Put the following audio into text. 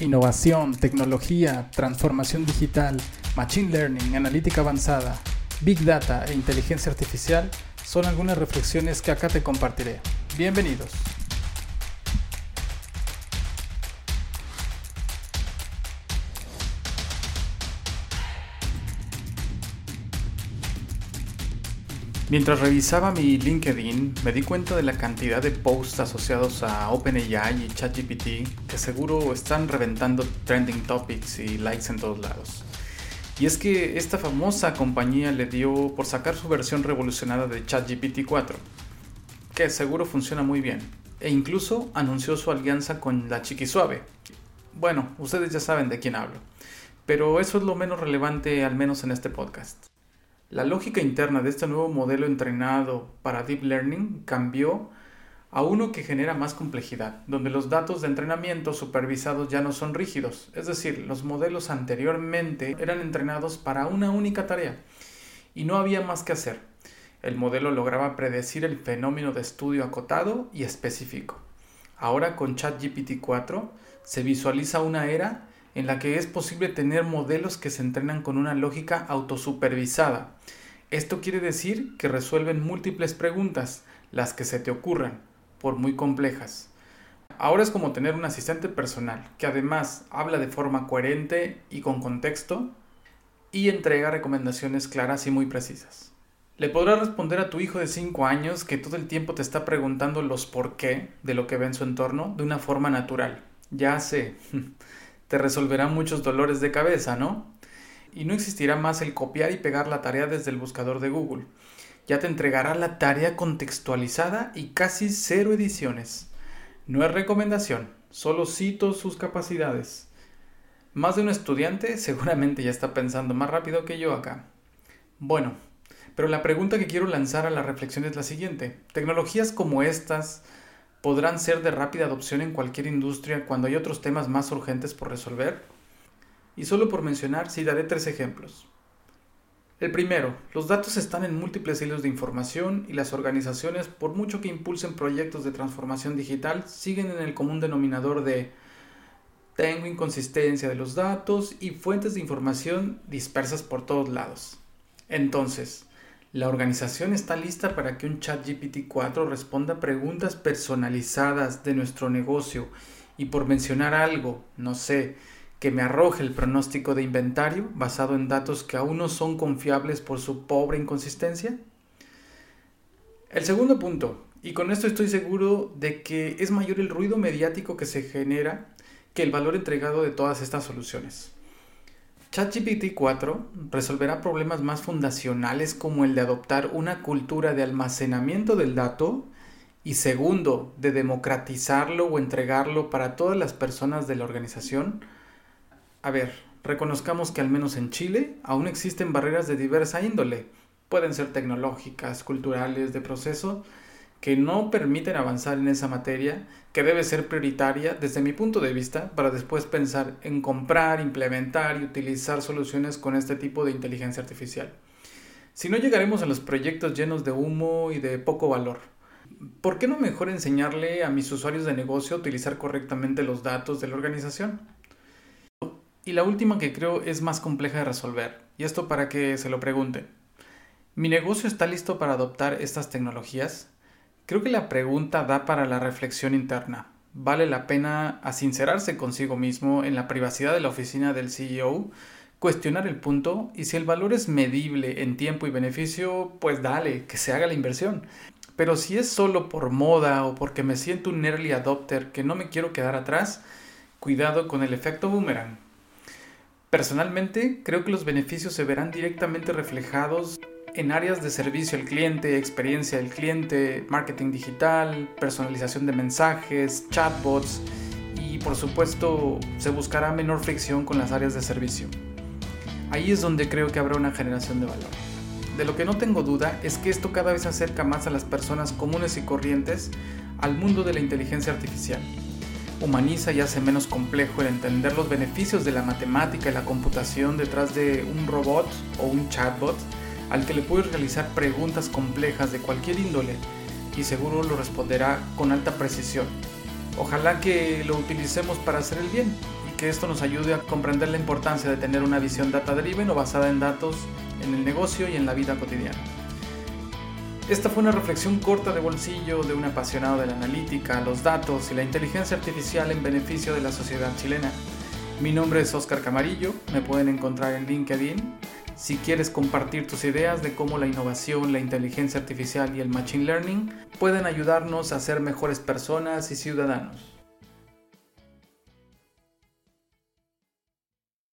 Innovación, tecnología, transformación digital, machine learning, analítica avanzada, big data e inteligencia artificial son algunas reflexiones que acá te compartiré. Bienvenidos. Mientras revisaba mi LinkedIn, me di cuenta de la cantidad de posts asociados a OpenAI y ChatGPT que seguro están reventando trending topics y likes en todos lados. Y es que esta famosa compañía le dio por sacar su versión revolucionada de ChatGPT 4, que seguro funciona muy bien, e incluso anunció su alianza con la Chiqui Suave. Bueno, ustedes ya saben de quién hablo, pero eso es lo menos relevante al menos en este podcast. La lógica interna de este nuevo modelo entrenado para Deep Learning cambió a uno que genera más complejidad, donde los datos de entrenamiento supervisados ya no son rígidos, es decir, los modelos anteriormente eran entrenados para una única tarea y no había más que hacer. El modelo lograba predecir el fenómeno de estudio acotado y específico. Ahora con ChatGPT 4 se visualiza una era en la que es posible tener modelos que se entrenan con una lógica autosupervisada. Esto quiere decir que resuelven múltiples preguntas, las que se te ocurran, por muy complejas. Ahora es como tener un asistente personal que además habla de forma coherente y con contexto y entrega recomendaciones claras y muy precisas. Le podrás responder a tu hijo de 5 años que todo el tiempo te está preguntando los por qué de lo que ve en su entorno de una forma natural. Ya sé, te resolverá muchos dolores de cabeza, ¿no? Y no existirá más el copiar y pegar la tarea desde el buscador de Google. Ya te entregará la tarea contextualizada y casi cero ediciones. No es recomendación, solo cito sus capacidades. Más de un estudiante seguramente ya está pensando más rápido que yo acá. Bueno, pero la pregunta que quiero lanzar a la reflexión es la siguiente. Tecnologías como estas podrán ser de rápida adopción en cualquier industria cuando hay otros temas más urgentes por resolver? Y solo por mencionar, sí daré tres ejemplos. El primero, los datos están en múltiples hilos de información y las organizaciones, por mucho que impulsen proyectos de transformación digital, siguen en el común denominador de tengo inconsistencia de los datos y fuentes de información dispersas por todos lados. Entonces, la organización está lista para que un chat GPT-4 responda preguntas personalizadas de nuestro negocio y por mencionar algo, no sé, que me arroje el pronóstico de inventario basado en datos que aún no son confiables por su pobre inconsistencia? El segundo punto, y con esto estoy seguro de que es mayor el ruido mediático que se genera que el valor entregado de todas estas soluciones. ChatGPT 4 resolverá problemas más fundacionales como el de adoptar una cultura de almacenamiento del dato y segundo, de democratizarlo o entregarlo para todas las personas de la organización. A ver, reconozcamos que al menos en Chile aún existen barreras de diversa índole. Pueden ser tecnológicas, culturales, de proceso, que no permiten avanzar en esa materia que debe ser prioritaria desde mi punto de vista para después pensar en comprar, implementar y utilizar soluciones con este tipo de inteligencia artificial. Si no llegaremos a los proyectos llenos de humo y de poco valor, ¿por qué no mejor enseñarle a mis usuarios de negocio a utilizar correctamente los datos de la organización? Y la última que creo es más compleja de resolver, y esto para que se lo pregunten. ¿Mi negocio está listo para adoptar estas tecnologías? Creo que la pregunta da para la reflexión interna. ¿Vale la pena asincerarse consigo mismo en la privacidad de la oficina del CEO? Cuestionar el punto y si el valor es medible en tiempo y beneficio, pues dale, que se haga la inversión. Pero si es solo por moda o porque me siento un early adopter que no me quiero quedar atrás, cuidado con el efecto boomerang. Personalmente, creo que los beneficios se verán directamente reflejados en áreas de servicio al cliente, experiencia del cliente, marketing digital, personalización de mensajes, chatbots y por supuesto se buscará menor fricción con las áreas de servicio. Ahí es donde creo que habrá una generación de valor. De lo que no tengo duda es que esto cada vez acerca más a las personas comunes y corrientes al mundo de la inteligencia artificial. Humaniza y hace menos complejo el entender los beneficios de la matemática y la computación detrás de un robot o un chatbot al que le puedes realizar preguntas complejas de cualquier índole y seguro lo responderá con alta precisión. Ojalá que lo utilicemos para hacer el bien y que esto nos ayude a comprender la importancia de tener una visión data driven o basada en datos en el negocio y en la vida cotidiana. Esta fue una reflexión corta de bolsillo de un apasionado de la analítica, los datos y la inteligencia artificial en beneficio de la sociedad chilena. Mi nombre es Oscar Camarillo, me pueden encontrar en LinkedIn. Si quieres compartir tus ideas de cómo la innovación, la inteligencia artificial y el machine learning pueden ayudarnos a ser mejores personas y ciudadanos.